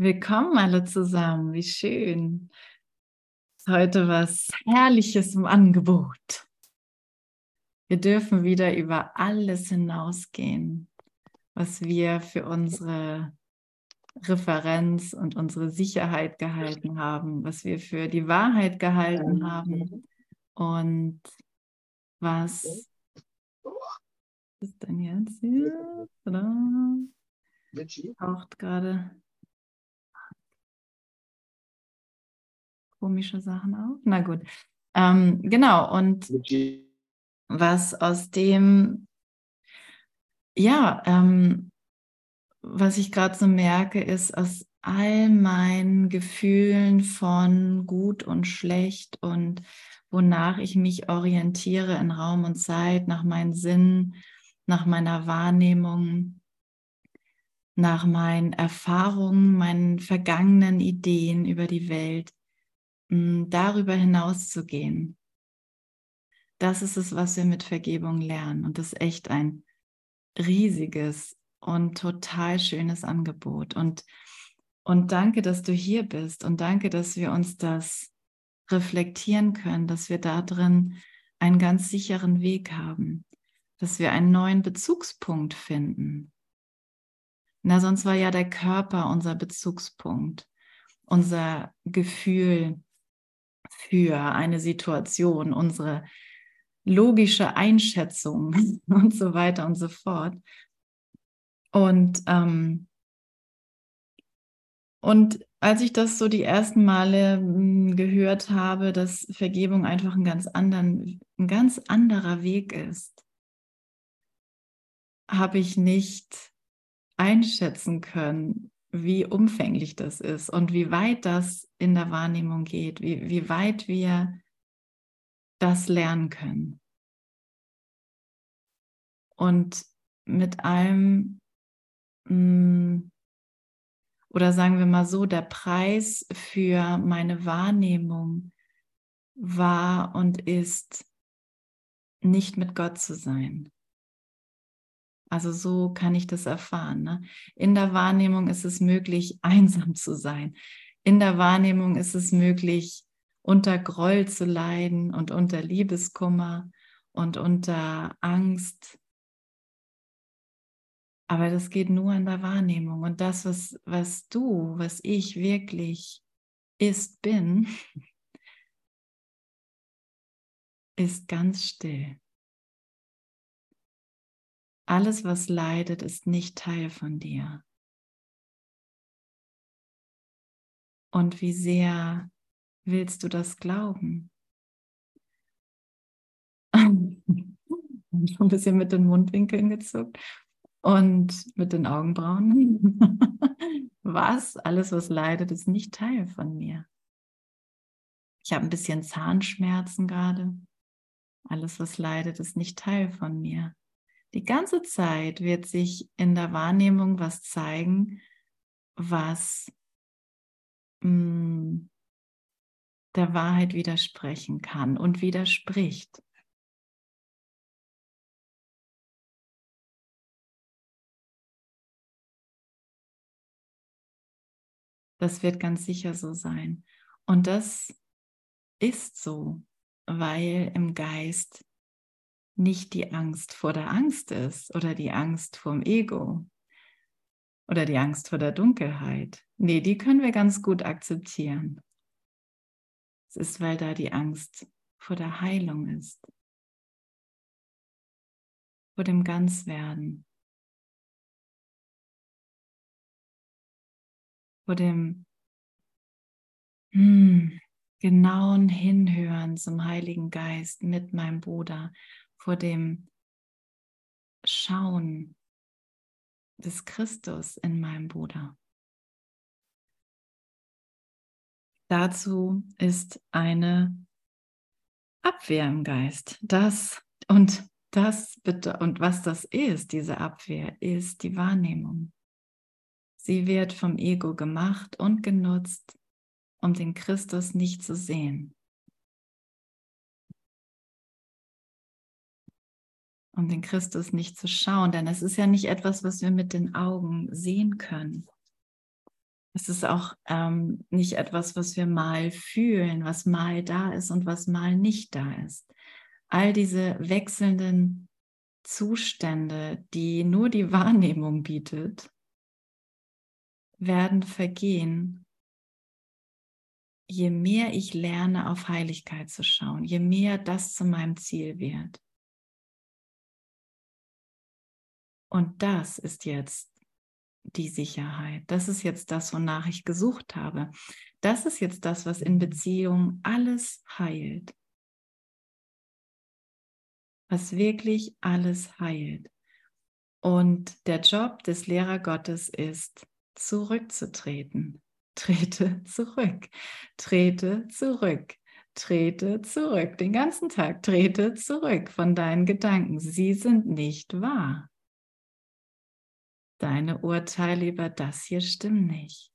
Willkommen alle zusammen, wie schön. Heute was Herrliches im Angebot. Wir dürfen wieder über alles hinausgehen, was wir für unsere Referenz und unsere Sicherheit gehalten haben, was wir für die Wahrheit gehalten haben und was ist denn jetzt hier? Taucht gerade komische Sachen auf. Na gut. Ähm, genau, und was aus dem, ja, ähm, was ich gerade so merke, ist aus all meinen Gefühlen von gut und schlecht und wonach ich mich orientiere in Raum und Zeit, nach meinen Sinnen, nach meiner Wahrnehmung, nach meinen Erfahrungen, meinen vergangenen Ideen über die Welt, darüber hinaus zu gehen. Das ist es, was wir mit Vergebung lernen. Und das ist echt ein riesiges und total schönes Angebot. Und, und danke, dass du hier bist. Und danke, dass wir uns das reflektieren können, dass wir da drin einen ganz sicheren Weg haben, dass wir einen neuen Bezugspunkt finden. Na, sonst war ja der Körper unser Bezugspunkt, unser Gefühl, für eine Situation, unsere logische Einschätzung und so weiter und so fort. Und, ähm, und als ich das so die ersten Male hm, gehört habe, dass Vergebung einfach ein ganz, anderen, ein ganz anderer Weg ist, habe ich nicht einschätzen können, wie umfänglich das ist und wie weit das in der Wahrnehmung geht, wie, wie weit wir das lernen können. Und mit allem, mm, oder sagen wir mal so, der Preis für meine Wahrnehmung war und ist, nicht mit Gott zu sein. Also so kann ich das erfahren. Ne? In der Wahrnehmung ist es möglich, einsam zu sein. In der Wahrnehmung ist es möglich, unter Groll zu leiden und unter Liebeskummer und unter Angst. Aber das geht nur in der Wahrnehmung. Und das, was, was du, was ich wirklich ist, bin, ist ganz still. Alles, was leidet, ist nicht Teil von dir. Und wie sehr willst du das glauben? Schon ein bisschen mit den Mundwinkeln gezuckt und mit den Augenbrauen. was? Alles, was leidet, ist nicht Teil von mir. Ich habe ein bisschen Zahnschmerzen gerade. Alles, was leidet, ist nicht Teil von mir. Die ganze Zeit wird sich in der Wahrnehmung was zeigen, was mh, mm, der Wahrheit widersprechen kann und widerspricht. Das wird ganz sicher so sein. Und das ist so, weil im Geist nicht die Angst vor der Angst ist oder die Angst vom Ego oder die Angst vor der Dunkelheit. Nee, die können wir ganz gut akzeptieren. Es ist, weil da die Angst vor der Heilung ist, vor dem Ganzwerden, vor dem hm, genauen Hinhören zum Heiligen Geist mit meinem Bruder, vor dem Schauen des Christus in meinem Bruder. Dazu ist eine Abwehr im Geist. Das und das bitte und was das ist, diese Abwehr, ist die Wahrnehmung. Sie wird vom Ego gemacht und genutzt, um den Christus nicht zu sehen. Um den Christus nicht zu schauen, denn es ist ja nicht etwas, was wir mit den Augen sehen können. Es ist auch ähm, nicht etwas, was wir mal fühlen, was mal da ist und was mal nicht da ist. All diese wechselnden Zustände, die nur die Wahrnehmung bietet, werden vergehen, je mehr ich lerne, auf Heiligkeit zu schauen, je mehr das zu meinem Ziel wird. Und das ist jetzt die Sicherheit. Das ist jetzt das, wonach ich gesucht habe. Das ist jetzt das, was in Beziehung alles heilt. Was wirklich alles heilt. Und der Job des Lehrer Gottes ist, zurückzutreten. Trete zurück, trete zurück, trete zurück. Den ganzen Tag trete zurück von deinen Gedanken. Sie sind nicht wahr. Deine Urteile über das hier stimmen nicht.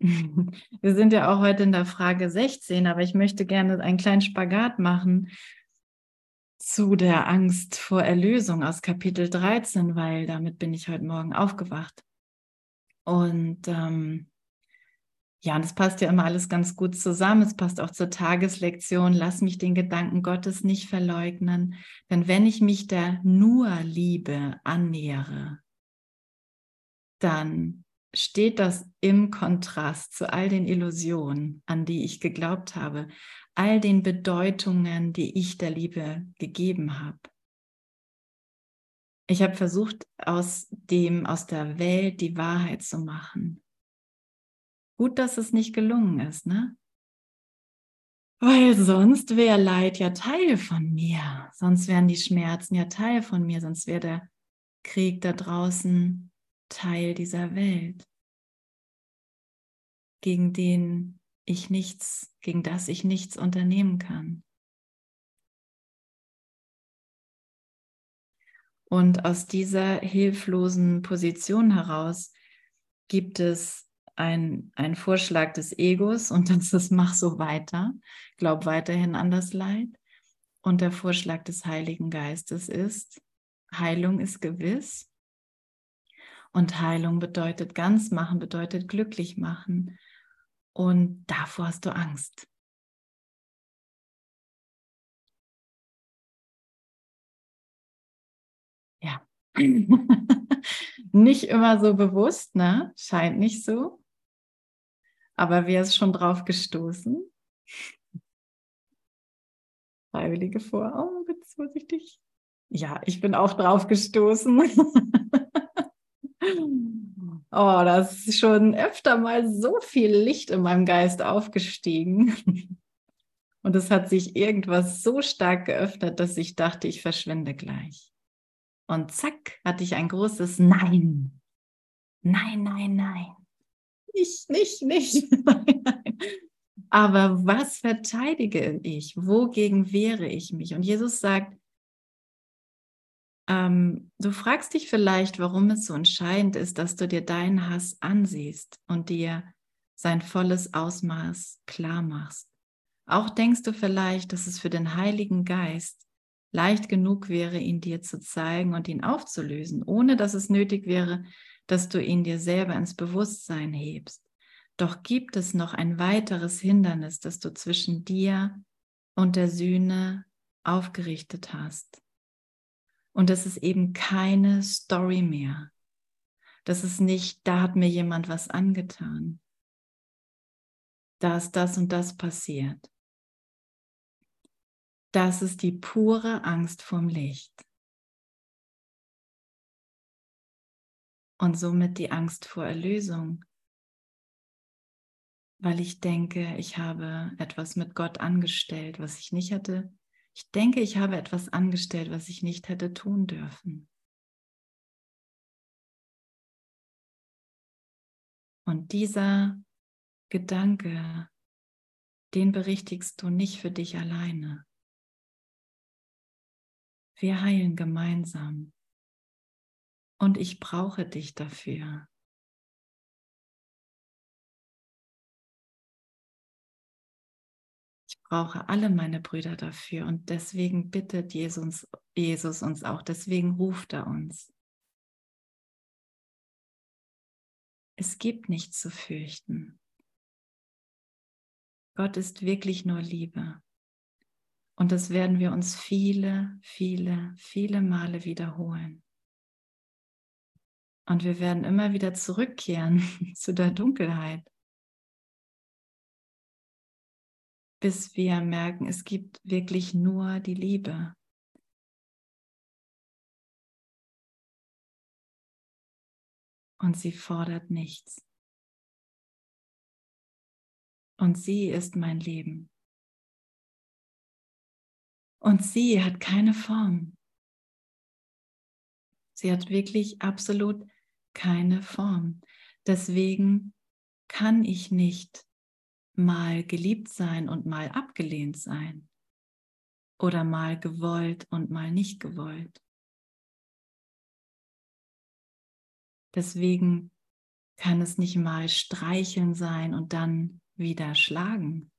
Wir sind ja auch heute in der Frage 16, aber ich möchte gerne einen kleinen Spagat machen zu der Angst vor Erlösung aus Kapitel 13, weil damit bin ich heute Morgen aufgewacht. Und ähm, ja, und es passt ja immer alles ganz gut zusammen. Es passt auch zur Tageslektion. Lass mich den Gedanken Gottes nicht verleugnen. Denn wenn ich mich der nur Liebe annähere, dann steht das im Kontrast zu all den Illusionen, an die ich geglaubt habe, all den Bedeutungen, die ich der Liebe gegeben habe. Ich habe versucht, aus dem, aus der Welt die Wahrheit zu machen. Gut, dass es nicht gelungen ist, ne? Weil sonst wäre Leid ja Teil von mir, sonst wären die Schmerzen ja Teil von mir, sonst wäre der Krieg da draußen Teil dieser Welt, gegen den ich nichts, gegen das ich nichts unternehmen kann. Und aus dieser hilflosen Position heraus gibt es ein, ein Vorschlag des Egos und das ist, mach so weiter, glaub weiterhin an das Leid. Und der Vorschlag des Heiligen Geistes ist, Heilung ist gewiss. Und Heilung bedeutet ganz machen, bedeutet glücklich machen. Und davor hast du Angst. Ja. nicht immer so bewusst, ne? Scheint nicht so. Aber wer ist schon drauf gestoßen? Freiwillige vor. Oh, bitte vorsichtig. Ja, ich bin auch drauf gestoßen. oh, das ist schon öfter mal so viel Licht in meinem Geist aufgestiegen. Und es hat sich irgendwas so stark geöffnet, dass ich dachte, ich verschwinde gleich. Und zack, hatte ich ein großes Nein. Nein, nein, nein nicht, nicht, nicht. Aber was verteidige ich? Wogegen wehre ich mich? Und Jesus sagt, ähm, du fragst dich vielleicht, warum es so entscheidend ist, dass du dir deinen Hass ansiehst und dir sein volles Ausmaß klar machst. Auch denkst du vielleicht, dass es für den Heiligen Geist leicht genug wäre, ihn dir zu zeigen und ihn aufzulösen, ohne dass es nötig wäre, dass du ihn dir selber ins Bewusstsein hebst. Doch gibt es noch ein weiteres Hindernis, das du zwischen dir und der Sühne aufgerichtet hast. Und das ist eben keine Story mehr. Das ist nicht, da hat mir jemand was angetan. Da ist das und das passiert. Das ist die pure Angst vorm Licht. Und somit die Angst vor Erlösung, weil ich denke, ich habe etwas mit Gott angestellt, was ich nicht hätte. Ich denke, ich habe etwas angestellt, was ich nicht hätte tun dürfen. Und dieser Gedanke, den berichtigst du nicht für dich alleine. Wir heilen gemeinsam und ich brauche dich dafür. Ich brauche alle meine Brüder dafür und deswegen bittet Jesus, Jesus uns auch, deswegen ruft er uns. Es gibt nichts zu fürchten. Gott ist wirklich nur Liebe. Und das werden wir uns viele, viele, viele Male wiederholen. Und wir werden immer wieder zurückkehren zu der Dunkelheit, bis wir merken, es gibt wirklich nur die Liebe. Und sie fordert nichts. Und sie ist mein Leben. Und sie hat keine Form. Sie hat wirklich absolut keine Form. Deswegen kann ich nicht mal geliebt sein und mal abgelehnt sein. Oder mal gewollt und mal nicht gewollt. Deswegen kann es nicht mal streicheln sein und dann wieder schlagen.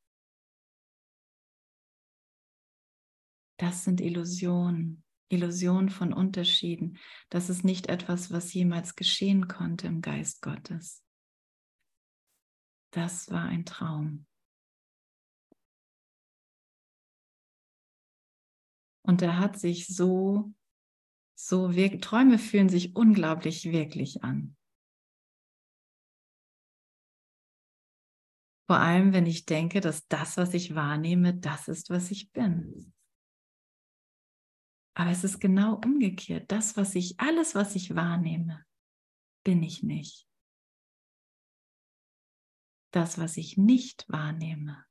Das sind Illusionen, Illusionen von Unterschieden. Das ist nicht etwas, was jemals geschehen konnte im Geist Gottes. Das war ein Traum. Und er hat sich so, so, Träume fühlen sich unglaublich wirklich an. Vor allem, wenn ich denke, dass das, was ich wahrnehme, das ist, was ich bin. Aber es ist genau umgekehrt. Das, was ich, alles, was ich wahrnehme, bin ich nicht. Das, was ich nicht wahrnehme,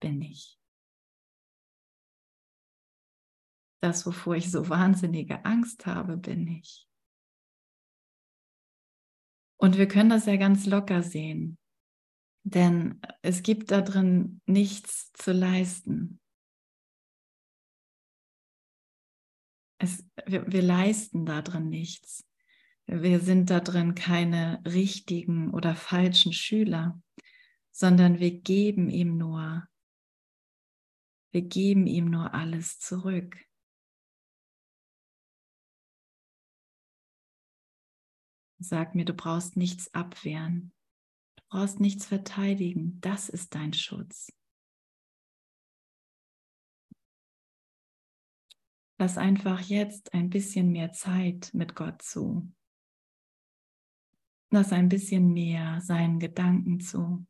bin ich. Das, wovor ich so wahnsinnige Angst habe, bin ich. Und wir können das ja ganz locker sehen, denn es gibt da drin nichts zu leisten. Es, wir, wir leisten darin nichts. Wir sind da drin keine richtigen oder falschen Schüler, sondern wir geben ihm nur, wir geben ihm nur alles zurück. Sag mir, du brauchst nichts abwehren, du brauchst nichts verteidigen, das ist dein Schutz. Lass einfach jetzt ein bisschen mehr Zeit mit Gott zu. Lass ein bisschen mehr seinen Gedanken zu.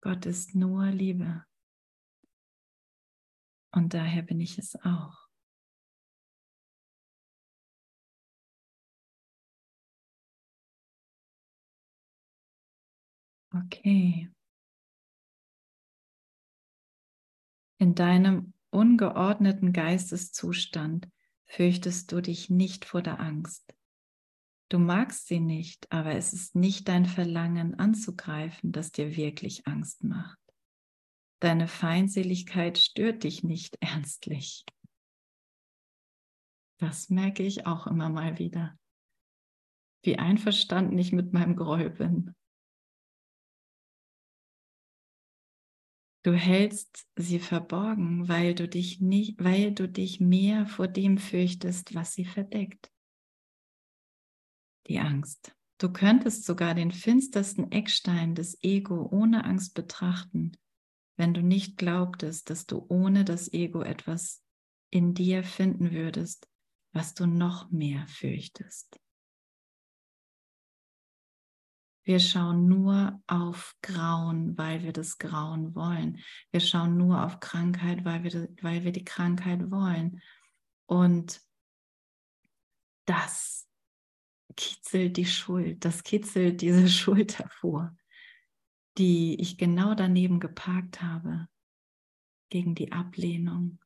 Gott ist nur Liebe. Und daher bin ich es auch. Okay. In deinem ungeordneten Geisteszustand fürchtest du dich nicht vor der Angst. Du magst sie nicht, aber es ist nicht dein Verlangen anzugreifen, das dir wirklich Angst macht. Deine Feindseligkeit stört dich nicht ernstlich. Das merke ich auch immer mal wieder. Wie einverstanden ich mit meinem Groll bin. Du hältst sie verborgen, weil du dich nicht, weil du dich mehr vor dem fürchtest, was sie verdeckt. Die Angst. Du könntest sogar den finstersten Eckstein des Ego ohne Angst betrachten, wenn du nicht glaubtest, dass du ohne das Ego etwas in dir finden würdest, was du noch mehr fürchtest. Wir schauen nur auf Grauen, weil wir das Grauen wollen. Wir schauen nur auf Krankheit, weil wir, weil wir die Krankheit wollen. Und das kitzelt die Schuld, das kitzelt diese Schuld hervor, die ich genau daneben geparkt habe, gegen die Ablehnung.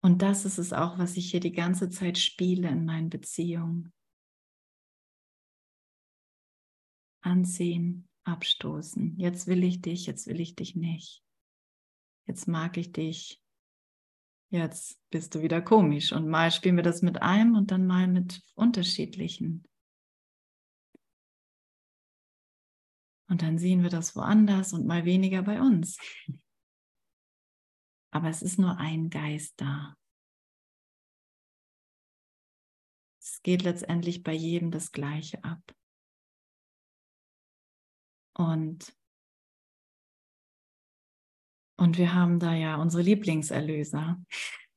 Und das ist es auch, was ich hier die ganze Zeit spiele in meinen Beziehungen. Anziehen, abstoßen. Jetzt will ich dich, jetzt will ich dich nicht. Jetzt mag ich dich. Jetzt bist du wieder komisch. Und mal spielen wir das mit einem und dann mal mit unterschiedlichen. Und dann sehen wir das woanders und mal weniger bei uns. Aber es ist nur ein Geist da. Es geht letztendlich bei jedem das Gleiche ab. Und, und wir haben da ja unsere Lieblingserlöser,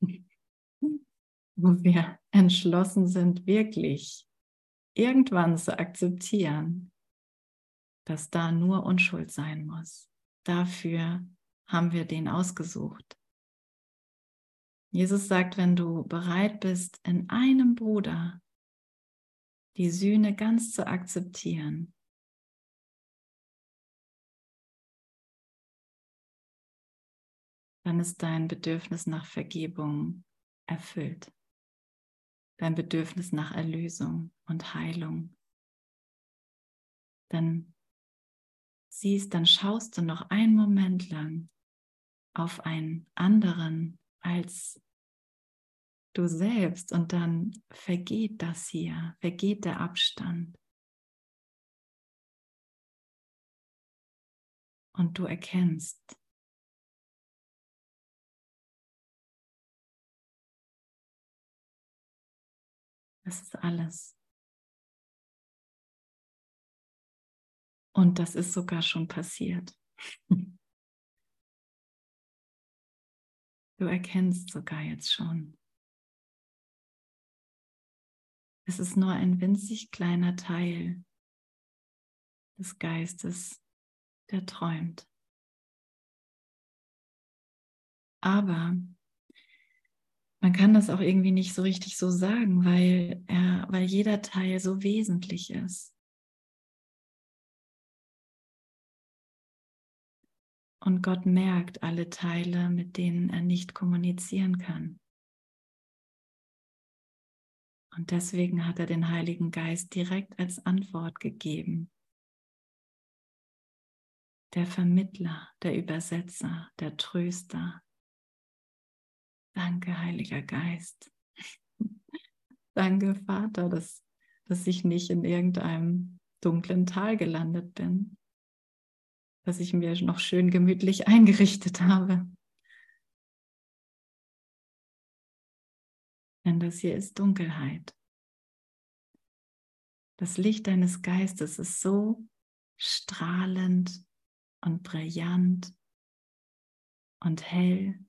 wo wir entschlossen sind, wirklich irgendwann zu akzeptieren, dass da nur Unschuld sein muss. Dafür haben wir den ausgesucht. Jesus sagt, wenn du bereit bist, in einem Bruder die Sühne ganz zu akzeptieren, dann ist dein Bedürfnis nach Vergebung erfüllt. Dein Bedürfnis nach Erlösung und Heilung. Dann siehst, dann schaust du noch einen Moment lang auf einen anderen als du selbst und dann vergeht das hier, vergeht der Abstand. Und du erkennst, das ist alles. Und das ist sogar schon passiert. Du erkennst sogar jetzt schon. Es ist nur ein winzig kleiner Teil des Geistes, der träumt. Aber man kann das auch irgendwie nicht so richtig so sagen, weil, er, weil jeder Teil so wesentlich ist. Und Gott merkt alle Teile, mit denen er nicht kommunizieren kann. Und deswegen hat er den Heiligen Geist direkt als Antwort gegeben. Der Vermittler, der Übersetzer, der Tröster. Danke, Heiliger Geist. Danke, Vater, dass, dass ich nicht in irgendeinem dunklen Tal gelandet bin, was ich mir noch schön gemütlich eingerichtet habe. Denn das hier ist Dunkelheit. Das Licht deines Geistes ist so strahlend und brillant und hell.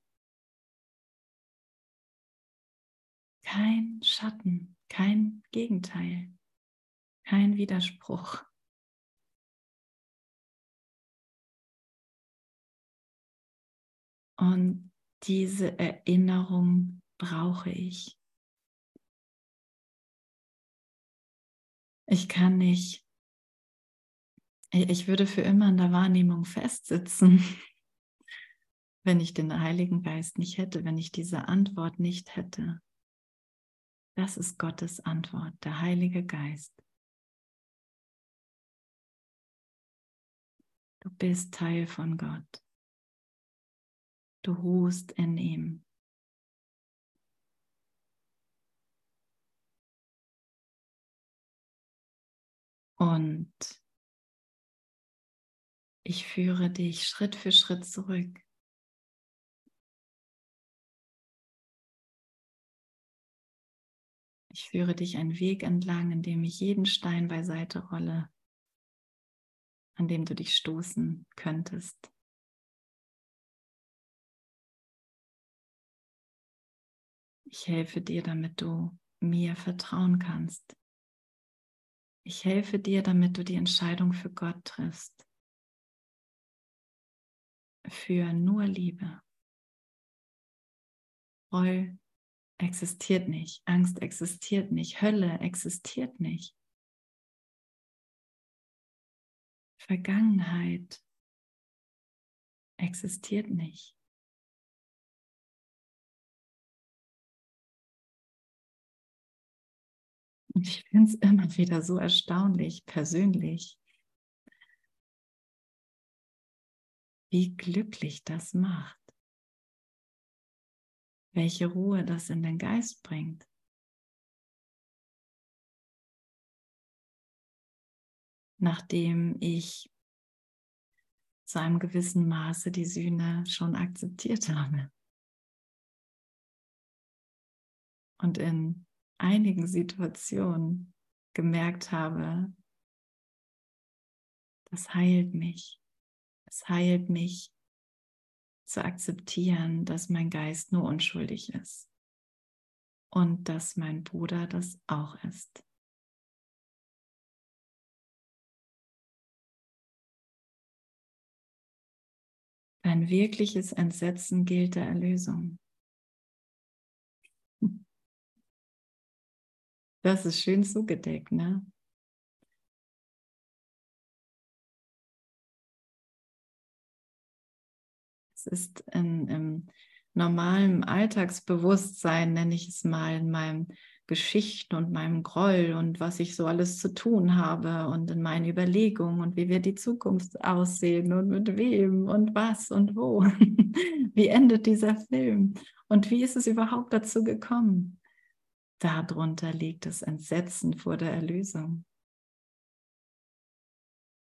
Kein Schatten, kein Gegenteil, kein Widerspruch. Und diese Erinnerung brauche ich. Ich kann nicht, ich würde für immer in der Wahrnehmung festsitzen, wenn ich den Heiligen Geist nicht hätte, wenn ich diese Antwort nicht hätte. Das ist Gottes Antwort, der Heilige Geist. Du bist Teil von Gott. Du ruhst in ihm. Und ich führe dich Schritt für Schritt zurück. Ich führe dich einen Weg entlang, in dem ich jeden Stein beiseite rolle, an dem du dich stoßen könntest. Ich helfe dir, damit du mir vertrauen kannst. Ich helfe dir, damit du die Entscheidung für Gott triffst. Für nur Liebe. Reue existiert nicht, Angst existiert nicht, Hölle existiert nicht. Vergangenheit existiert nicht. Und ich finde es immer wieder so erstaunlich, persönlich, wie glücklich das macht. Welche Ruhe das in den Geist bringt. Nachdem ich zu einem gewissen Maße die Sühne schon akzeptiert habe. Und in einigen Situationen gemerkt habe, das heilt mich. Es heilt mich zu akzeptieren, dass mein Geist nur unschuldig ist und dass mein Bruder das auch ist. Dein wirkliches Entsetzen gilt der Erlösung. Das ist schön zugedeckt, ne? Ist in, im normalen Alltagsbewusstsein, nenne ich es mal, in meinem Geschichten und meinem Groll und was ich so alles zu tun habe und in meinen Überlegungen und wie wir die Zukunft aussehen und mit wem und was und wo. wie endet dieser Film und wie ist es überhaupt dazu gekommen? Darunter liegt das Entsetzen vor der Erlösung.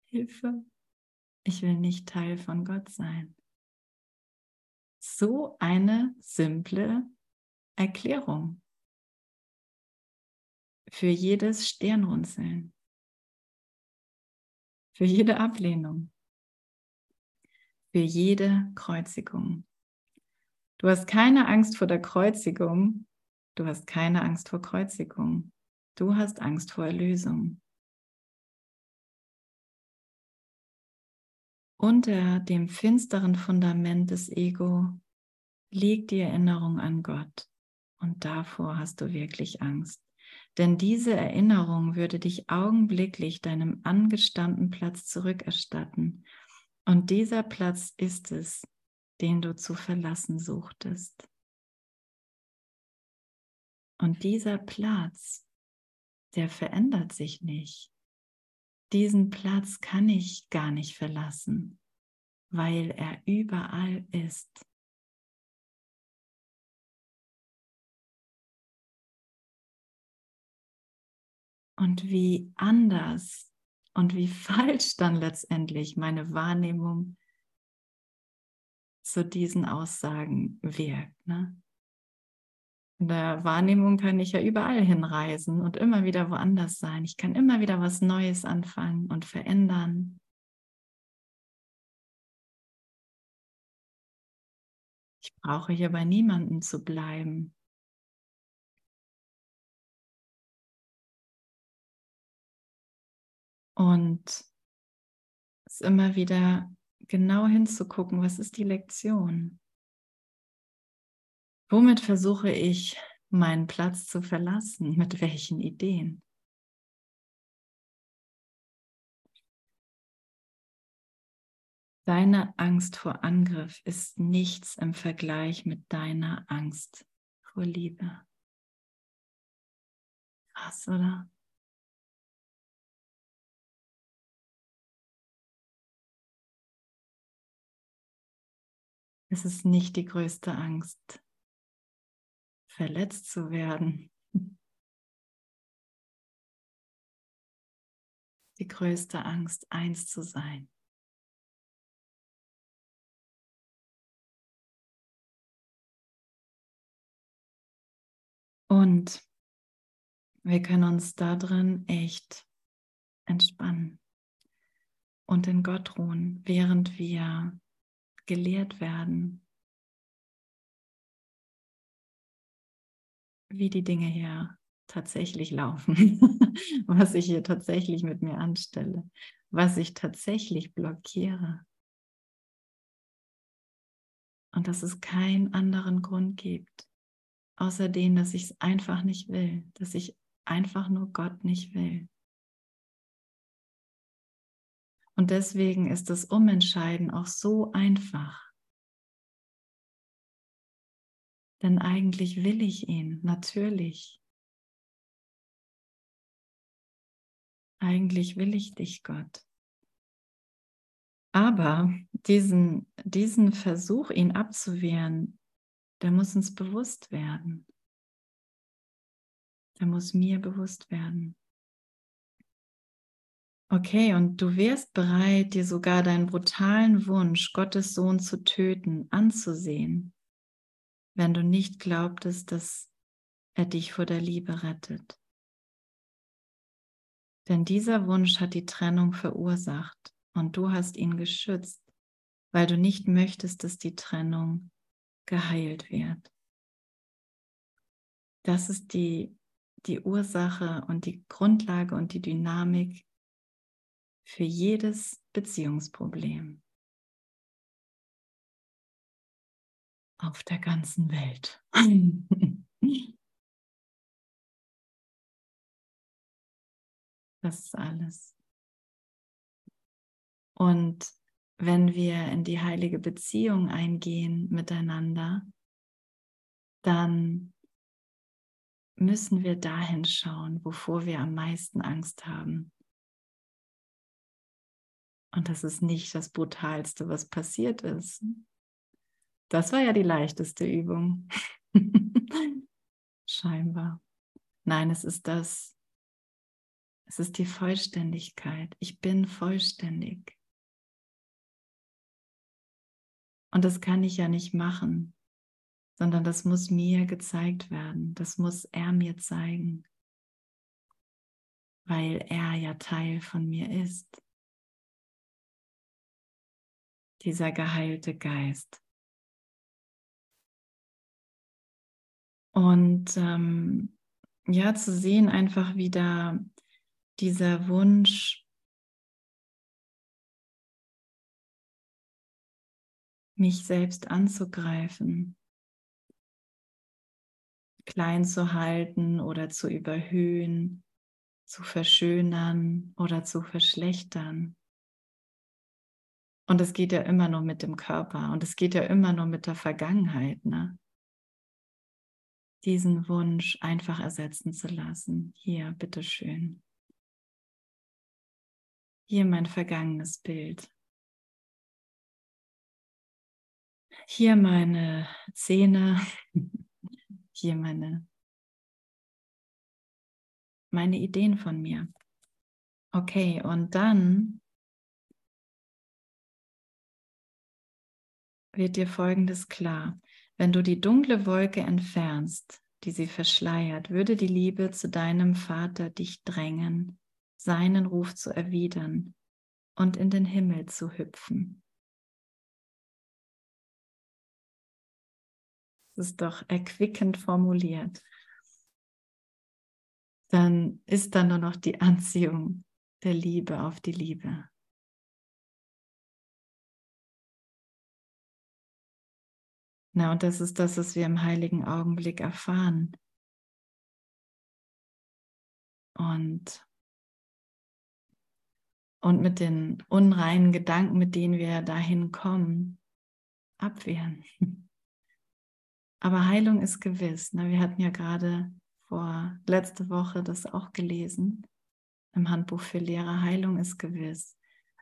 Hilfe, ich will nicht Teil von Gott sein. So eine simple Erklärung für jedes Stirnrunzeln, für jede Ablehnung, für jede Kreuzigung. Du hast keine Angst vor der Kreuzigung, du hast keine Angst vor Kreuzigung, du hast Angst vor Erlösung. Unter dem finsteren Fundament des Ego liegt die Erinnerung an Gott und davor hast du wirklich Angst. Denn diese Erinnerung würde dich augenblicklich deinem angestammten Platz zurückerstatten. Und dieser Platz ist es, den du zu verlassen suchtest. Und dieser Platz, der verändert sich nicht. Diesen Platz kann ich gar nicht verlassen, weil er überall ist. und wie anders und wie falsch dann letztendlich meine Wahrnehmung zu diesen Aussagen wirkt. Ne? In der Wahrnehmung kann ich ja überall hinreisen und immer wieder woanders sein. Ich kann immer wieder was Neues anfangen und verändern. Ich brauche hier bei niemandem zu bleiben. Und es immer wieder genau hinzugucken, was ist die Lektion? Womit versuche ich, meinen Platz zu verlassen? Mit welchen Ideen? Deine Angst vor Angriff ist nichts im Vergleich mit deiner Angst vor Liebe. Krass, oder? Es ist nicht die größte Angst, verletzt zu werden. Die größte Angst, eins zu sein. Und wir können uns da drin echt entspannen und in Gott ruhen, während wir gelehrt werden, wie die Dinge hier tatsächlich laufen, was ich hier tatsächlich mit mir anstelle, was ich tatsächlich blockiere. Und dass es keinen anderen Grund gibt, außer den, dass ich es einfach nicht will, dass ich einfach nur Gott nicht will. Und deswegen ist das Umentscheiden auch so einfach. Denn eigentlich will ich ihn, natürlich. Eigentlich will ich dich, Gott. Aber diesen, diesen Versuch, ihn abzuwehren, der muss uns bewusst werden. Der muss mir bewusst werden. Okay, und du wärst bereit, dir sogar deinen brutalen Wunsch, Gottes Sohn zu töten, anzusehen, wenn du nicht glaubtest, dass er dich vor der Liebe rettet. Denn dieser Wunsch hat die Trennung verursacht und du hast ihn geschützt, weil du nicht möchtest, dass die Trennung geheilt wird. Das ist die, die Ursache und die Grundlage und die Dynamik für jedes Beziehungsproblem auf der ganzen Welt. Das ist alles. Und wenn wir in die heilige Beziehung eingehen miteinander, dann müssen wir dahin schauen, wovor wir am meisten Angst haben. Und das ist nicht das Brutalste, was passiert ist. Das war ja die leichteste Übung. Scheinbar. Nein, es ist das, es ist die Vollständigkeit. Ich bin vollständig. Und das kann ich ja nicht machen, sondern das muss mir gezeigt werden. Das muss er mir zeigen, weil er ja Teil von mir ist. Dieser geheilte Geist. Und ähm, ja, zu sehen einfach wieder dieser Wunsch, mich selbst anzugreifen, klein zu halten oder zu überhöhen, zu verschönern oder zu verschlechtern. Und es geht ja immer nur mit dem Körper und es geht ja immer nur mit der Vergangenheit. Ne? Diesen Wunsch einfach ersetzen zu lassen. Hier, bitteschön. Hier mein vergangenes Bild. Hier meine Zähne. Hier meine, meine Ideen von mir. Okay, und dann wird dir Folgendes klar. Wenn du die dunkle Wolke entfernst, die sie verschleiert, würde die Liebe zu deinem Vater dich drängen, seinen Ruf zu erwidern und in den Himmel zu hüpfen. Das ist doch erquickend formuliert. Dann ist da nur noch die Anziehung der Liebe auf die Liebe. Na, und das ist das, was wir im heiligen Augenblick erfahren. Und, und mit den unreinen Gedanken, mit denen wir dahin kommen, abwehren. Aber Heilung ist gewiss. Ne? Wir hatten ja gerade vor letzte Woche das auch gelesen im Handbuch für Lehrer. Heilung ist gewiss.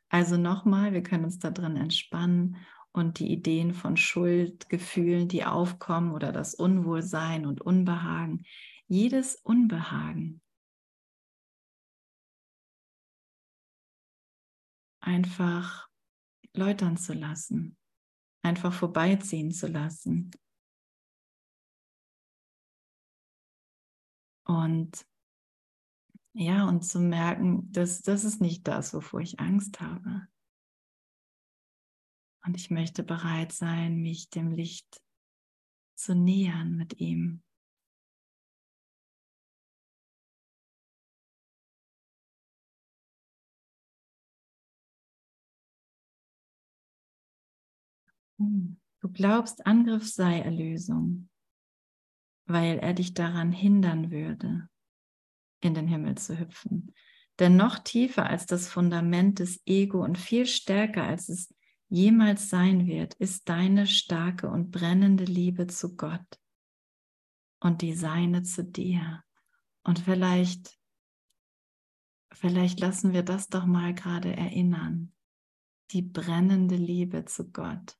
Also nochmal, wir können uns da drin entspannen und die Ideen von Schuldgefühlen, die aufkommen oder das Unwohlsein und Unbehagen, jedes Unbehagen einfach läutern zu lassen, einfach vorbeiziehen zu lassen. Und ja, und zu merken, dass das ist nicht das, wovor ich Angst habe. Und ich möchte bereit sein, mich dem Licht zu nähern mit ihm. Hm. Du glaubst, Angriff sei Erlösung, weil er dich daran hindern würde, in den Himmel zu hüpfen. Denn noch tiefer als das Fundament des Ego und viel stärker als es jemals sein wird, ist deine starke und brennende Liebe zu Gott und die seine zu dir. Und vielleicht, vielleicht lassen wir das doch mal gerade erinnern. Die brennende Liebe zu Gott.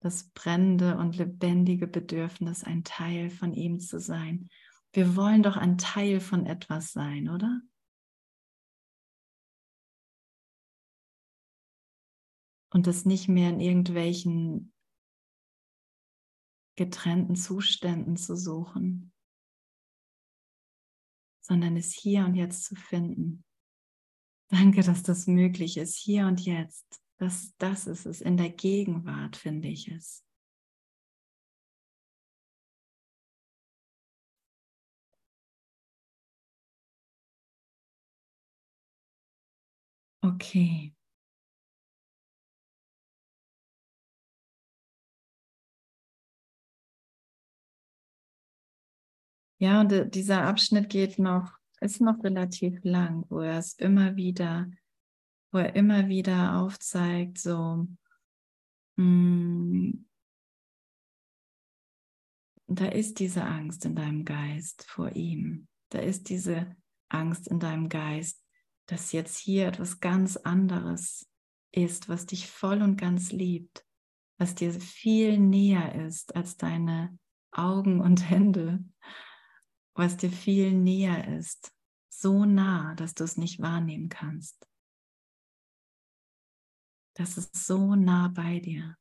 Das brennende und lebendige Bedürfnis, ein Teil von ihm zu sein. Wir wollen doch ein Teil von etwas sein, oder? Und das nicht mehr in irgendwelchen getrennten Zuständen zu suchen, sondern es hier und jetzt zu finden. Danke, dass das möglich ist, hier und jetzt. Das, das ist es, in der Gegenwart finde ich es. Okay. Ja, und dieser Abschnitt geht noch, ist noch relativ lang, wo er es immer wieder, wo er immer wieder aufzeigt, so, mh, hm, da ist diese Angst in deinem Geist vor ihm. Da ist diese Angst in deinem Geist, dass jetzt hier etwas ganz anderes ist, was dich voll und ganz liebt, was dir viel näher ist als deine Augen und Hände was dir viel näher ist, so nah, dass du es nicht wahrnehmen kannst. Das ist so nah bei dir.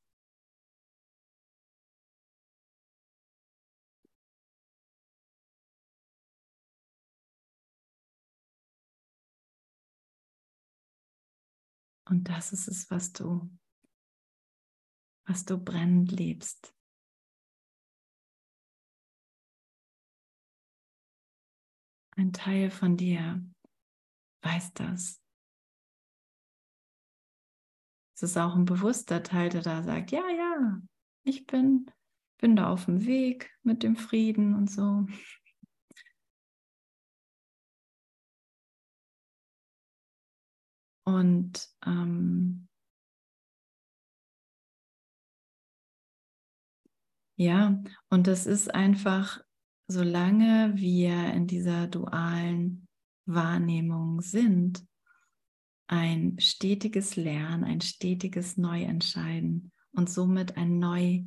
Und das ist es, was du, was du brennend liebst. Ein Teil von dir weiß das. Es ist auch ein bewusster Teil, der da sagt, ja, ja, ich bin, bin da auf dem Weg mit dem Frieden und so. Und ähm, ja, und das ist einfach solange wir in dieser dualen Wahrnehmung sind, ein stetiges Lernen, ein stetiges Neuentscheiden und somit ein Neu,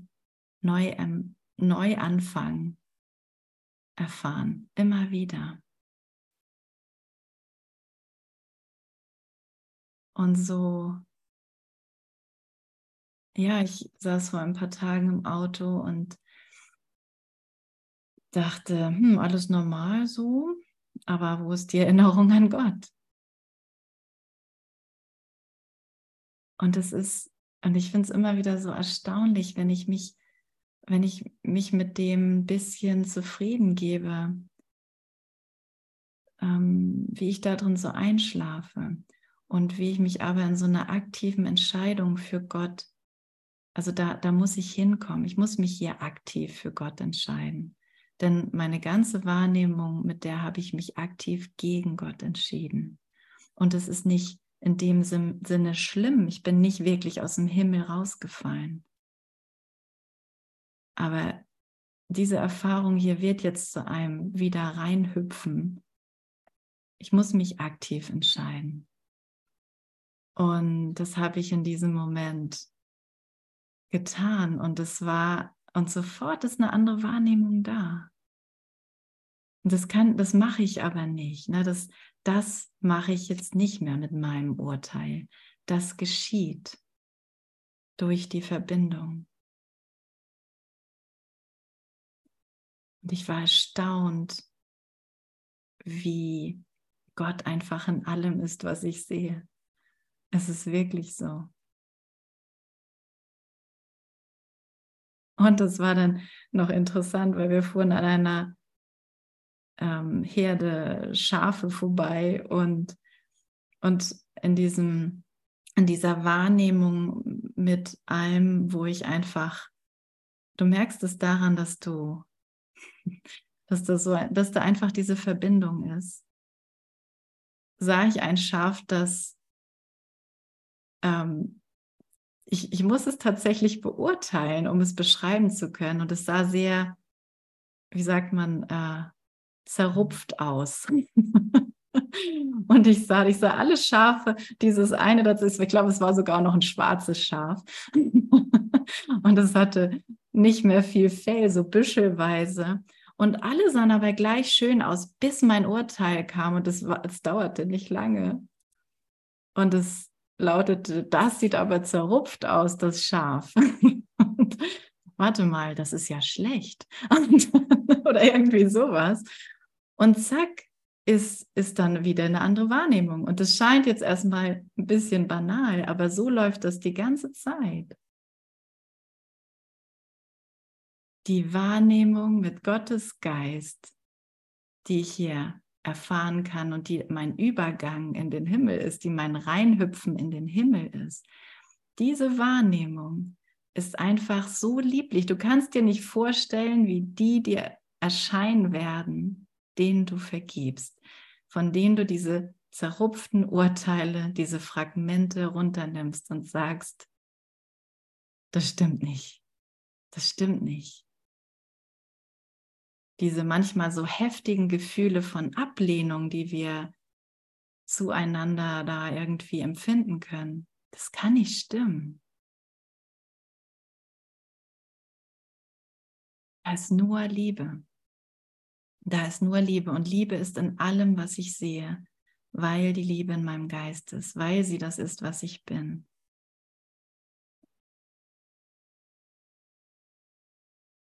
Neu, ähm, Neuanfang erfahren, immer wieder. Und so, ja, ich saß vor ein paar Tagen im Auto und dachte, hm, alles normal so, aber wo ist die Erinnerung an Gott? Und es ist, und ich finde es immer wieder so erstaunlich, wenn ich mich, wenn ich mich mit dem bisschen zufrieden gebe, ähm, wie ich da drin so einschlafe und wie ich mich aber in so einer aktiven Entscheidung für Gott, also da, da muss ich hinkommen. Ich muss mich hier aktiv für Gott entscheiden. Denn meine ganze Wahrnehmung, mit der habe ich mich aktiv gegen Gott entschieden. Und es ist nicht in dem Sinne schlimm. Ich bin nicht wirklich aus dem Himmel rausgefallen. Aber diese Erfahrung hier wird jetzt zu einem wieder reinhüpfen. Ich muss mich aktiv entscheiden. Und das habe ich in diesem Moment getan. Und es war und sofort ist eine andere Wahrnehmung da. Und das kann, das mache ich aber nicht. Ne? Das, das mache ich jetzt nicht mehr mit meinem Urteil. Das geschieht durch die Verbindung. Und ich war erstaunt, wie Gott einfach in allem ist, was ich sehe. Es ist wirklich so. Und das war dann noch interessant, weil wir fuhren an einer ähm, Herde Schafe vorbei und, und in, diesem, in dieser Wahrnehmung mit allem, wo ich einfach, du merkst es daran, dass du, dass, das so, dass da einfach diese Verbindung ist. Sah ich ein Schaf, das ähm, ich, ich muss es tatsächlich beurteilen, um es beschreiben zu können. Und es sah sehr, wie sagt man, äh, zerrupft aus. Und ich sah, ich sah alle Schafe, dieses eine, das ist, ich glaube, es war sogar noch ein schwarzes Schaf. Und es hatte nicht mehr viel Fell, so büschelweise. Und alle sahen aber gleich schön aus, bis mein Urteil kam. Und es, es dauerte nicht lange. Und es lautete, das sieht aber zerrupft aus, das Schaf. warte mal, das ist ja schlecht. Oder irgendwie sowas. Und zack, ist, ist dann wieder eine andere Wahrnehmung. Und das scheint jetzt erstmal ein bisschen banal, aber so läuft das die ganze Zeit. Die Wahrnehmung mit Gottes Geist, die ich hier erfahren kann und die mein Übergang in den Himmel ist, die mein Reinhüpfen in den Himmel ist. Diese Wahrnehmung ist einfach so lieblich. Du kannst dir nicht vorstellen, wie die dir erscheinen werden, denen du vergibst, von denen du diese zerrupften Urteile, diese Fragmente runternimmst und sagst, das stimmt nicht, das stimmt nicht. Diese manchmal so heftigen Gefühle von Ablehnung, die wir zueinander da irgendwie empfinden können, das kann nicht stimmen. Da ist nur Liebe. Da ist nur Liebe und Liebe ist in allem, was ich sehe, weil die Liebe in meinem Geist ist, weil sie das ist, was ich bin.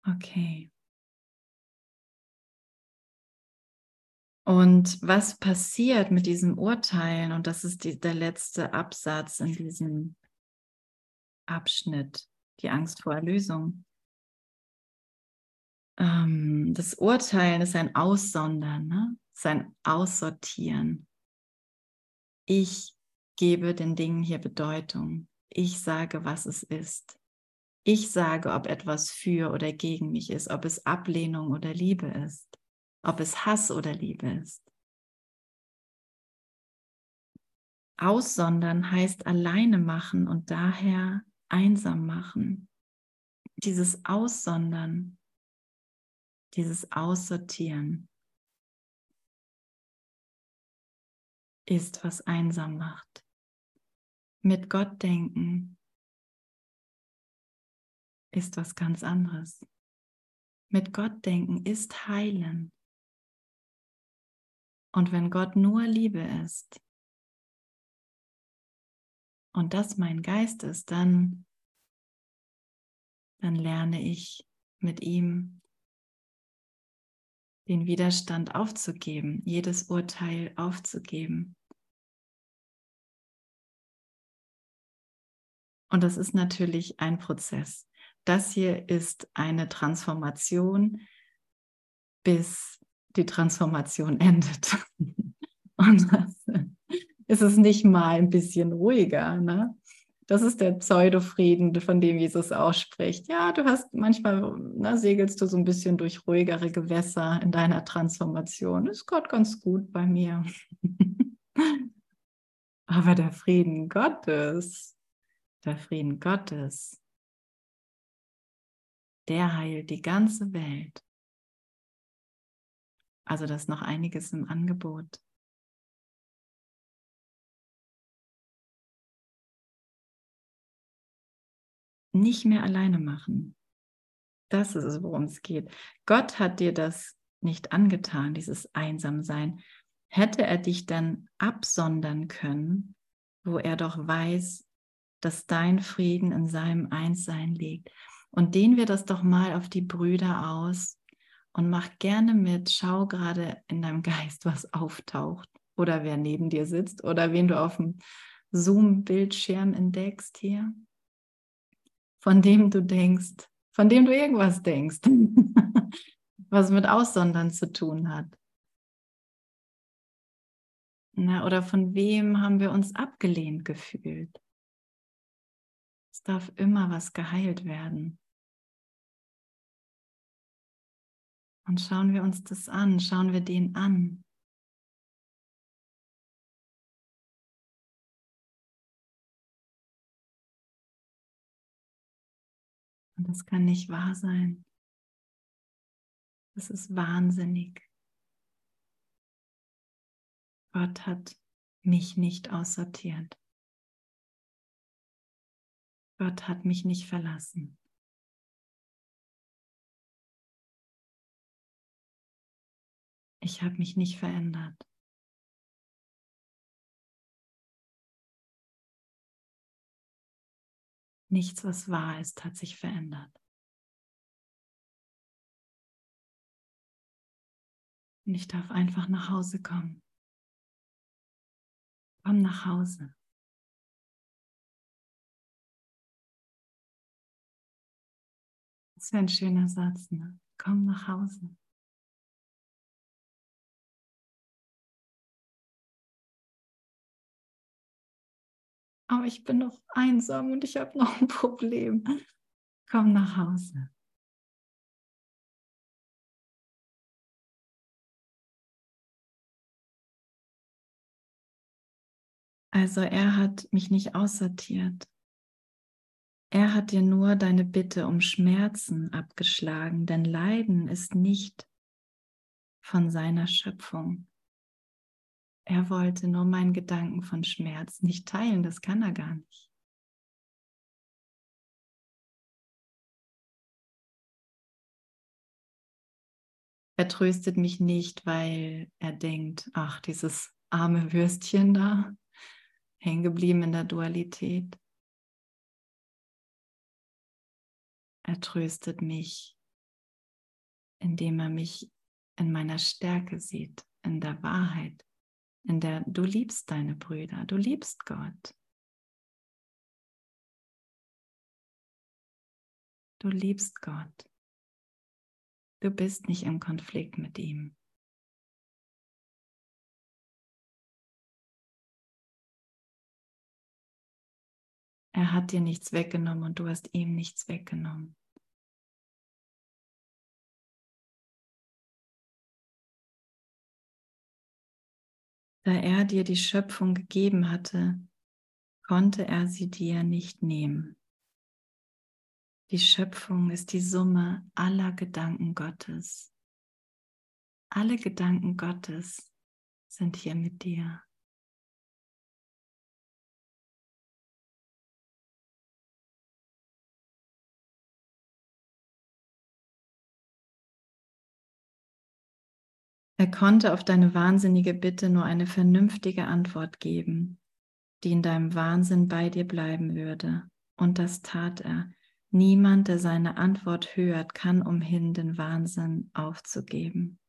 Okay. Und was passiert mit diesem Urteilen? Und das ist die, der letzte Absatz in diesem Abschnitt, die Angst vor Erlösung ähm, das Urteilen ist ein Aussondern, ne? ist ein Aussortieren. Ich gebe den Dingen hier Bedeutung. Ich sage, was es ist. Ich sage, ob etwas für oder gegen mich ist, ob es Ablehnung oder Liebe ist, ob es Hass oder Liebe ist. Aussondern heißt alleine machen und daher einsam machen. Dieses Aussondern dieses Aussortieren ist, was einsam macht. Mit Gott denken ist was ganz anderes. Mit Gott denken ist heilen. Und wenn Gott nur Liebe ist und das mein Geist ist, dann, dann lerne ich mit ihm den Widerstand aufzugeben, jedes Urteil aufzugeben. Und das ist natürlich ein Prozess. Das hier ist eine Transformation, bis die Transformation endet. Und das ist es nicht mal ein bisschen ruhiger. Ne? Das ist der Pseudofrieden, von dem Jesus auch spricht. Ja, du hast manchmal, na, segelst du so ein bisschen durch ruhigere Gewässer in deiner Transformation. Ist Gott ganz gut bei mir. Aber der Frieden Gottes, der Frieden Gottes, der heilt die ganze Welt. Also das ist noch einiges im Angebot. nicht mehr alleine machen. Das ist es, worum es geht. Gott hat dir das nicht angetan, dieses Einsamsein. Hätte er dich dann absondern können, wo er doch weiß, dass dein Frieden in seinem Einssein liegt. Und dehnen wir das doch mal auf die Brüder aus und mach gerne mit, schau gerade in deinem Geist, was auftaucht oder wer neben dir sitzt oder wen du auf dem Zoom-Bildschirm entdeckst hier von dem du denkst, von dem du irgendwas denkst, was mit Aussondern zu tun hat. Na, oder von wem haben wir uns abgelehnt gefühlt? Es darf immer was geheilt werden. Und schauen wir uns das an, schauen wir den an. Und das kann nicht wahr sein. Das ist wahnsinnig. Gott hat mich nicht aussortiert. Gott hat mich nicht verlassen. ich habe mich nicht verändert. Nichts, was wahr ist, hat sich verändert. Und ich darf einfach nach Hause kommen. Komm nach Hause. Das ist ein schöner Satz, ne? Komm nach Hause. Aber ich bin noch einsam und ich habe noch ein Problem. Komm nach Hause. Also er hat mich nicht aussortiert. Er hat dir nur deine Bitte um Schmerzen abgeschlagen, denn Leiden ist nicht von seiner Schöpfung. Er wollte nur meinen Gedanken von Schmerz nicht teilen, das kann er gar nicht. Er tröstet mich nicht, weil er denkt, ach, dieses arme Würstchen da, hängen geblieben in der Dualität. Er tröstet mich, indem er mich in meiner Stärke sieht, in der Wahrheit, in der du liebst deine Brüder, du liebst Gott. Du liebst Gott. Du bist nicht im Konflikt mit ihm. Er hat dir nichts weggenommen und du hast ihm nichts weggenommen. Da er dir die Schöpfung gegeben hatte, konnte er sie dir nicht nehmen. Die Schöpfung ist die Summe aller Gedanken Gottes. Alle Gedanken Gottes sind hier mit dir. Er konnte auf deine wahnsinnige Bitte nur eine vernünftige Antwort geben, die in deinem Wahnsinn bei dir bleiben würde. Und das tat er, Niemand, der seine Antwort hört, kann umhin, den Wahnsinn aufzugeben.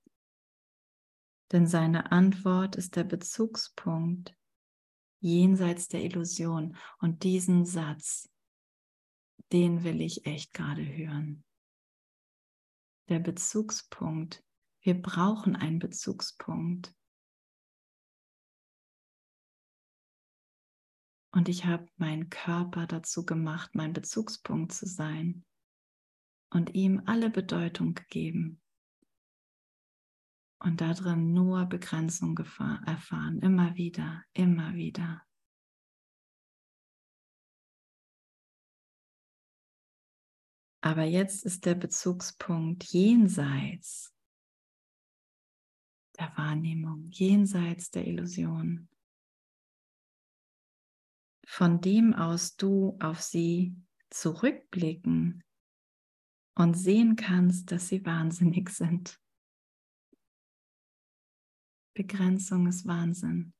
Denn seine Antwort ist der Bezugspunkt jenseits der Illusion. Und diesen Satz, den will ich echt gerade hören. Der Bezugspunkt. Wir brauchen einen Bezugspunkt. Und ich habe meinen Körper dazu gemacht, mein Bezugspunkt zu sein und ihm alle Bedeutung gegeben. Und darin nur Begrenzung erfahren, immer wieder, immer wieder. Aber jetzt ist der Bezugspunkt jenseits der Wahrnehmung, jenseits der Illusion von dem aus du auf sie zurückblicken und sehen kannst, dass sie wahnsinnig sind. Begrenzung ist Wahnsinn.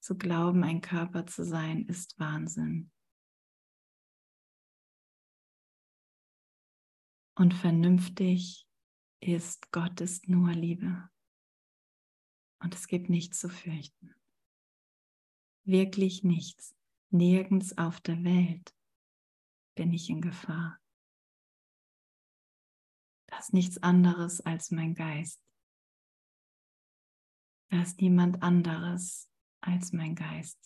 Zu glauben, ein Körper zu sein, ist Wahnsinn. Und vernünftig ist, Gott ist nur Liebe. Und es gibt nichts zu fürchten wirklich nichts, nirgends auf der Welt bin ich in Gefahr. Das ist nichts anderes als mein Geist. Da ist niemand anderes als mein Geist.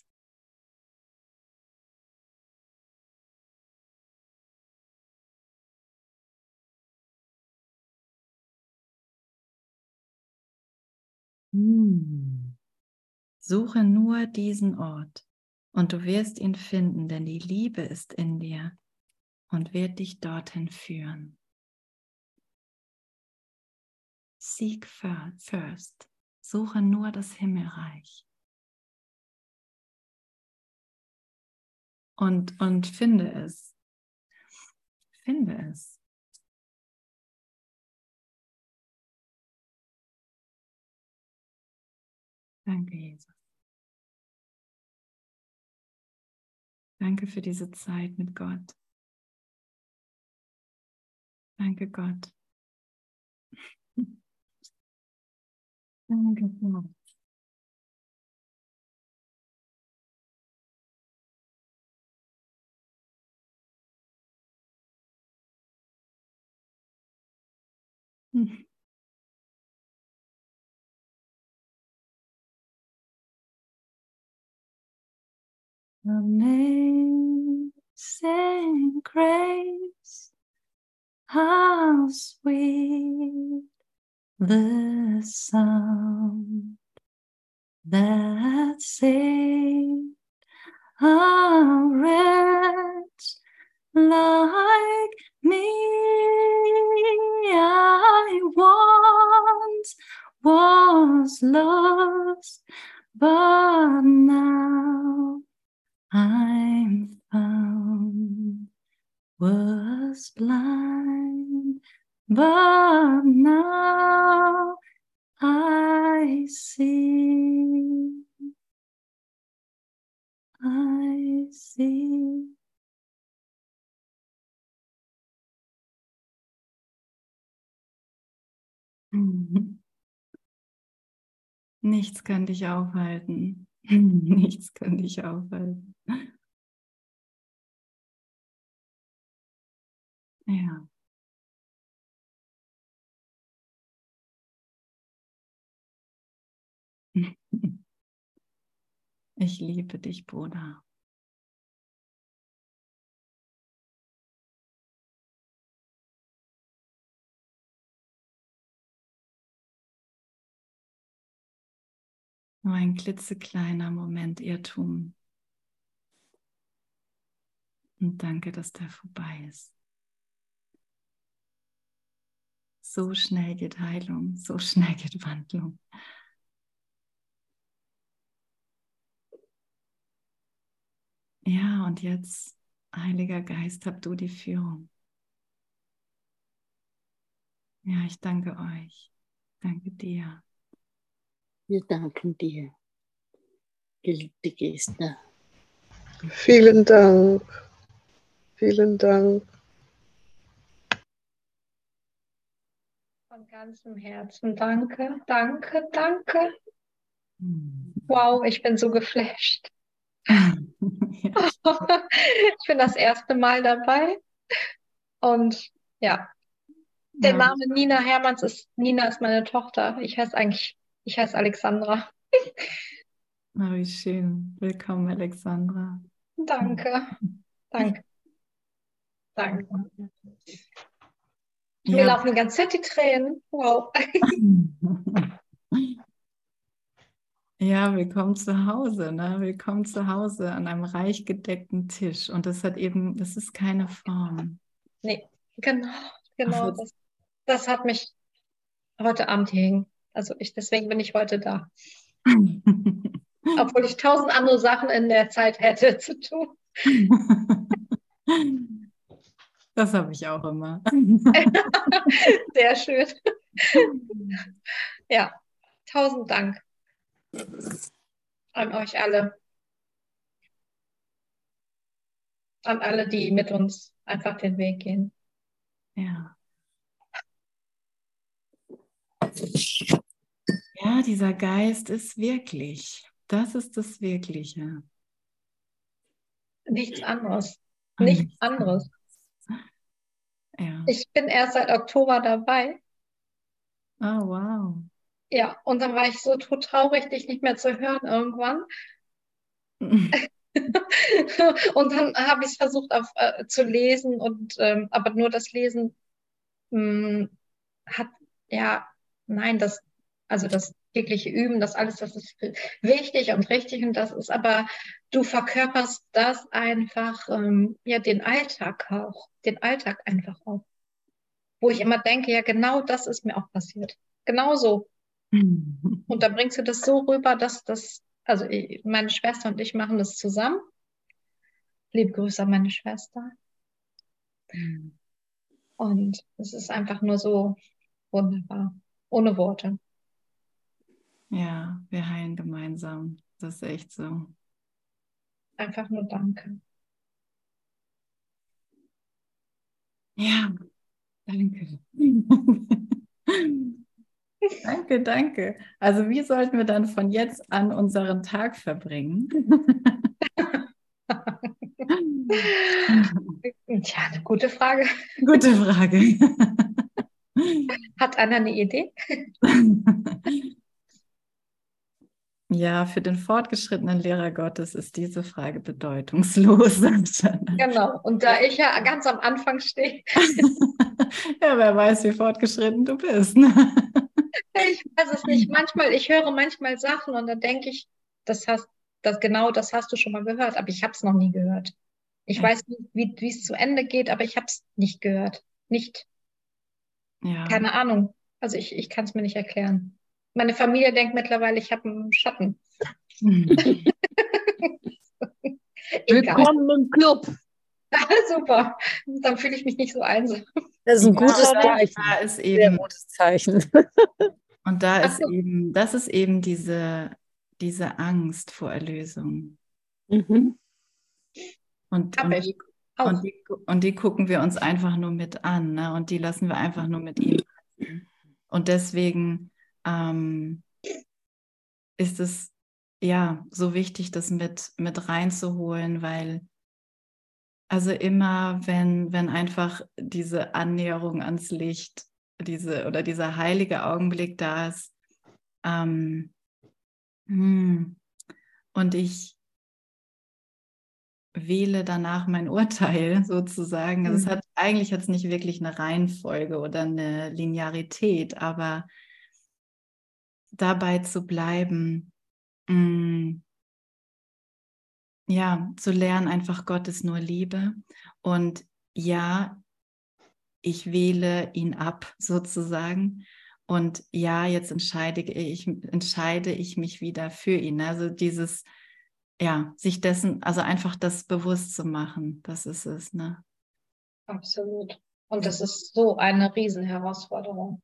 Hm. Suche nur diesen Ort und du wirst ihn finden, denn die Liebe ist in dir und wird dich dorthin führen. Seek first. Suche nur das Himmelreich. Und, und finde es. Finde es. Danke, Jesus. Danke für diese Zeit mit Gott. Danke Gott. Danke. Hm. Amazing grace, how sweet the sound that saved a wretch like me. I once was lost, but now I'm found. Was blind, but now I see. I see. Nichts kann dich aufhalten. Nichts kann dich aufhalten. Ja. Ich liebe dich, Bruder. Nur ein klitzekleiner Moment Irrtum. Und danke, dass der vorbei ist. So schnell geht Heilung, so schnell geht Wandlung. Ja, und jetzt, Heiliger Geist, habt du die Führung. Ja, ich danke euch. Danke dir. Wir danken dir, geliebte Gäste. Vielen Dank. Vielen Dank. Von ganzem Herzen danke, danke, danke. Wow, ich bin so geflasht. ich bin das erste Mal dabei. Und ja, der Ja. Name Nina Hermanns ist, Nina ist meine Tochter. Ich heiße eigentlich, ich heiße Alexandra. Na, wie schön. Willkommen, Alexandra. Danke, danke, danke. Mir Ja. laufen die ganze Zeit die Tränen. Wow. Ja, willkommen zu Hause, ne? Willkommen zu Hause an einem reich gedeckten Tisch. Und das hat eben, das ist keine Form. Nee, genau, genau. Ach, Das, das hat mich heute Abend hängen. Also ich, deswegen bin ich heute da. Obwohl ich tausend andere Sachen in der Zeit hätte zu tun. Das habe ich auch immer. Sehr schön. Ja, tausend Dank an euch alle. An alle, die mit uns einfach den Weg gehen. Ja. Ja, dieser Geist ist wirklich. Das ist das Wirkliche. Nichts anderes. Nichts anderes. Ja. Ich bin erst seit Oktober dabei. Oh, wow. Ja, und dann war ich so traurig, dich nicht mehr zu hören irgendwann. Und dann habe ich es versucht auf, äh, zu lesen und ähm, aber nur das Lesen mh, hat ja nein das also das tägliche Üben das alles das ist wichtig und richtig und das ist aber du verkörperst das einfach ähm, ja den Alltag auch den Alltag einfach auch wo ich immer denke ja genau das ist mir auch passiert genauso und da bringst du das so rüber dass das also ich, meine Schwester und ich machen das zusammen. Liebe Grüße an meine Schwester. Und es ist einfach nur so wunderbar. Ohne Worte. Ja, wir heilen gemeinsam. Das ist echt so. Einfach nur Danke. Ja, danke. Danke, danke. Also wie sollten wir dann von jetzt an unseren Tag verbringen? Tja, eine gute Frage. Gute Frage. Hat Anna eine Idee? Ja, für den fortgeschrittenen Lehrer Gottes ist diese Frage bedeutungslos. Genau, und da ich ja ganz am Anfang stehe. ja, wer weiß, wie fortgeschritten du bist. Ne? Ich weiß es nicht. Manchmal, ich höre manchmal Sachen und dann denke ich, das hast, das genau, das hast du schon mal gehört, aber ich habe es noch nie gehört. Ich weiß nicht, wie es zu Ende geht, aber ich habe es nicht gehört. Nicht. Ja. Keine Ahnung. Also ich, ich kann es mir nicht erklären. Meine Familie denkt mittlerweile, ich habe einen Schatten. Willkommen im Club. Super. Dann fühle ich mich nicht so einsam. Das ist ein gutes Ja, Zeichen. Da ist Sehr eben, gutes Zeichen. und da ist so. eben, das ist eben diese, diese Angst vor Erlösung. Mhm. Und, und, ich. die, und, die, und die gucken wir uns einfach nur mit an, ne? Und die lassen wir einfach nur mit ihm. Und deswegen ähm, ist es ja so wichtig, das mit, mit reinzuholen, weil also immer, wenn, wenn einfach diese Annäherung ans Licht, diese oder dieser heilige Augenblick da ist, ähm, hm, und ich wähle danach mein Urteil sozusagen. Also es Mhm. hat eigentlich es nicht wirklich eine Reihenfolge oder eine Linearität, aber dabei zu bleiben, mh, ja, zu lernen, einfach Gott ist nur Liebe und ja, ich wähle ihn ab sozusagen und ja, jetzt entscheide ich, entscheide ich mich wieder für ihn. Also dieses, ja, sich dessen, also einfach das bewusst zu machen, das ist es, ne? Absolut. Und das ist so eine Riesenherausforderung.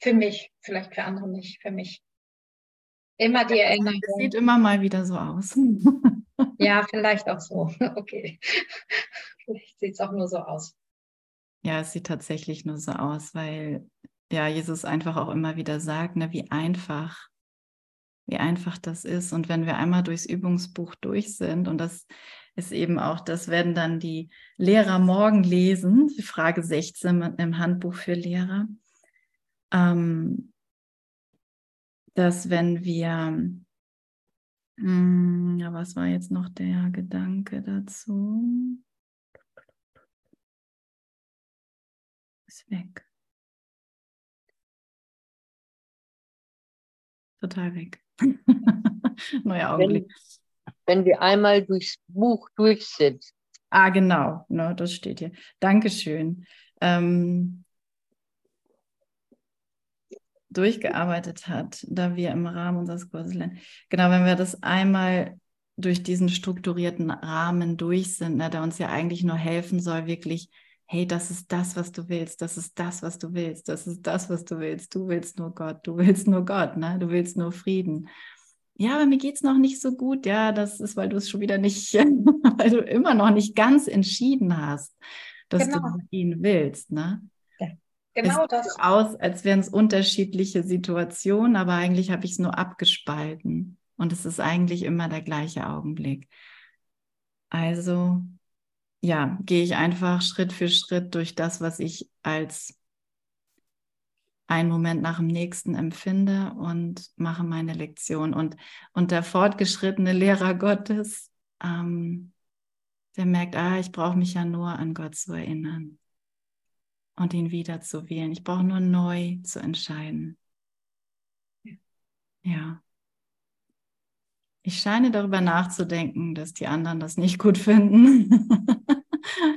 Für mich, vielleicht für andere nicht, für mich. Immer die Es Erinnerung. sieht immer mal wieder so aus. Ja, vielleicht auch so. Okay. Vielleicht sieht es auch nur so aus. Ja, es sieht tatsächlich nur so aus, weil ja Jesus einfach auch immer wieder sagt, ne, wie einfach, wie einfach das ist. Und wenn wir einmal durchs Übungsbuch durch sind, und das ist eben auch, das werden dann die Lehrer morgen lesen, die Frage 16 im Handbuch für Lehrer, ähm, dass wenn wir, hm, ja, was war jetzt noch der Gedanke dazu? Ist weg. Total weg. Neuer Augenblick. Wenn wir einmal durchs Buch durch sind. Ah, genau, ne, das steht hier. Dankeschön. Ähm, durchgearbeitet hat, da wir im Rahmen unseres Kurses lernen. Genau, wenn wir das einmal durch diesen strukturierten Rahmen durch sind, ne, der uns ja eigentlich nur helfen soll, wirklich, hey, das ist das, was du willst, das ist das, was du willst, das ist das, was du willst. Du willst nur Gott, du willst nur Gott, ne? du willst nur Frieden. Ja, aber mir geht es noch nicht so gut. Ja, das ist, weil du es schon wieder nicht, weil du immer noch nicht ganz entschieden hast, dass Genau. du ihn willst. Ne? Genau es das. sieht so aus, als wären es unterschiedliche Situationen, aber eigentlich habe ich es nur abgespalten. Und es ist eigentlich immer der gleiche Augenblick. Also, ja, gehe ich einfach Schritt für Schritt durch das, was ich als einen Moment nach dem nächsten empfinde und mache meine Lektion. Und, und der fortgeschrittene Lehrer Gottes, ähm, der merkt, ah, ich brauche mich ja nur an Gott zu erinnern und ihn wieder zu wählen. Ich brauche nur neu zu entscheiden. Ja. Ich scheine darüber nachzudenken, dass die anderen das nicht gut finden.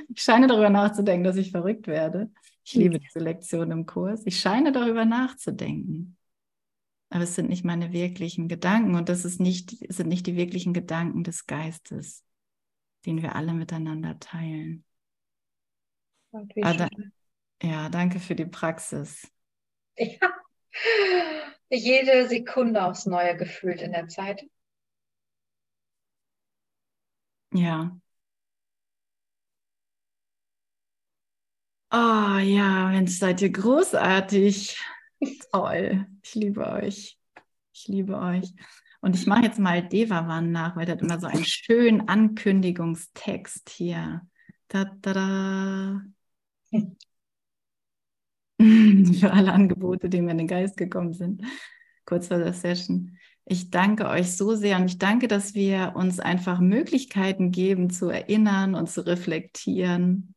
ich scheine darüber nachzudenken, dass ich verrückt werde. Ich liebe diese Lektion im Kurs. Ich scheine darüber nachzudenken. Aber es sind nicht meine wirklichen Gedanken und das ist nicht, es sind nicht die wirklichen Gedanken des Geistes, den wir alle miteinander teilen. Und wie da- schön. Ja, danke für die Praxis. Ja. Jede Sekunde aufs Neue gefühlt in der Zeit. Ja. Oh ja, Mensch, seid ihr großartig. Toll. Ich liebe euch. Ich liebe euch. Und ich mache jetzt mal Devavan nach, weil der hat immer so einen schönen Ankündigungstext hier. Da, da, da. Für alle Angebote, die mir in den Geist gekommen sind, kurz vor der Session. Ich danke euch so sehr und ich danke, dass wir uns einfach Möglichkeiten geben zu erinnern und zu reflektieren.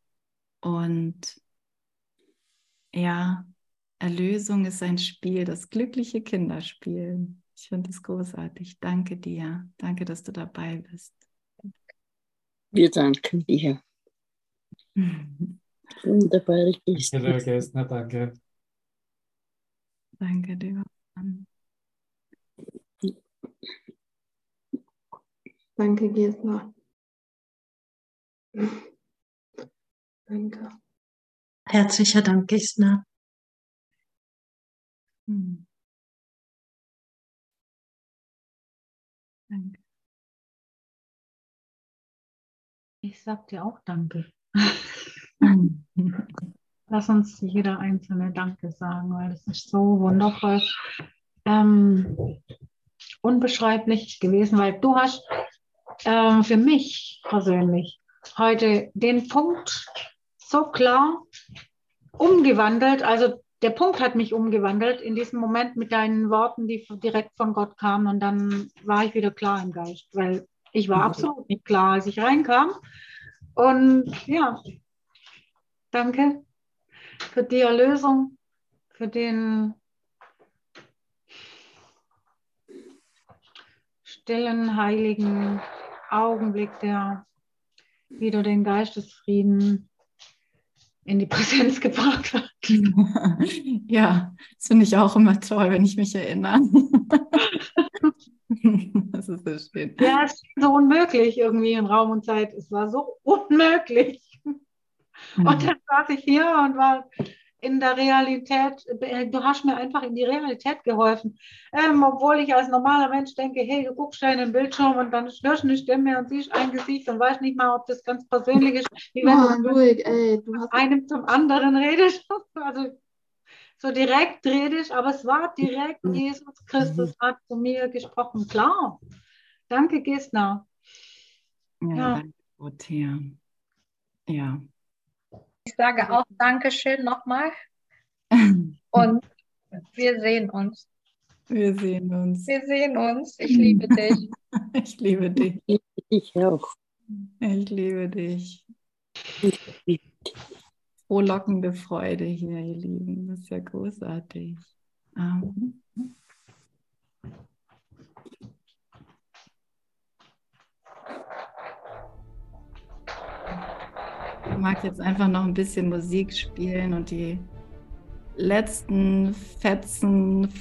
Und ja, Erlösung ist ein Spiel, das glückliche Kinder spielen. Ich finde es großartig. Danke dir. Danke, dass du dabei bist. Wir danken dir. Wunderbar, richtig. Danke, lieber Gästner, danke. Danke dir. Danke, Gästner. Danke. Herzlicher Dank, Gästner. Hm. Danke. Ich sag dir auch Danke. Lass uns jeder einzelne Danke sagen, weil das ist so wundervoll. Ähm, unbeschreiblich gewesen, weil du hast äh, für mich persönlich heute den Punkt so klar umgewandelt. Also der Punkt hat mich umgewandelt in diesem Moment mit deinen Worten, die direkt von Gott kamen. Und dann war ich wieder klar im Geist, weil ich war absolut nicht klar, als ich reinkam. Und ja, danke für die Erlösung, für den stillen, heiligen Augenblick, der wieder den Geistesfrieden in die Präsenz gebracht hat. ja, das finde ich auch immer toll, wenn ich mich erinnere. das ist so schön. Ja, es ist so unmöglich irgendwie in Raum und Zeit. Es war so unmöglich. Mhm. Und dann saß ich hier und war in der Realität, äh, du hast mir einfach in die Realität geholfen. Ähm, obwohl ich als normaler Mensch denke, hey, du guckst da in den Bildschirm und dann hörst du eine Stimme und siehst ein Gesicht und weißt nicht mal, ob das ganz persönlich ist, wie wenn oh, du ruhig, ey, du hast einem zum anderen redest. Also so direkt redest, aber es war direkt, mhm. Jesus Christus mhm. hat zu mir gesprochen. Klar. Danke, Gisna. Ja, ja. danke, Ja. Ich sage auch Dankeschön nochmal. Und wir sehen uns. Wir sehen uns. Wir sehen uns. Ich liebe dich. ich liebe dich. Ich auch. Ich liebe dich. Frohlockende Freude hier, ihr Lieben. Das ist ja großartig. Um. Ich mag jetzt einfach noch ein bisschen Musik spielen und die letzten Fetzen von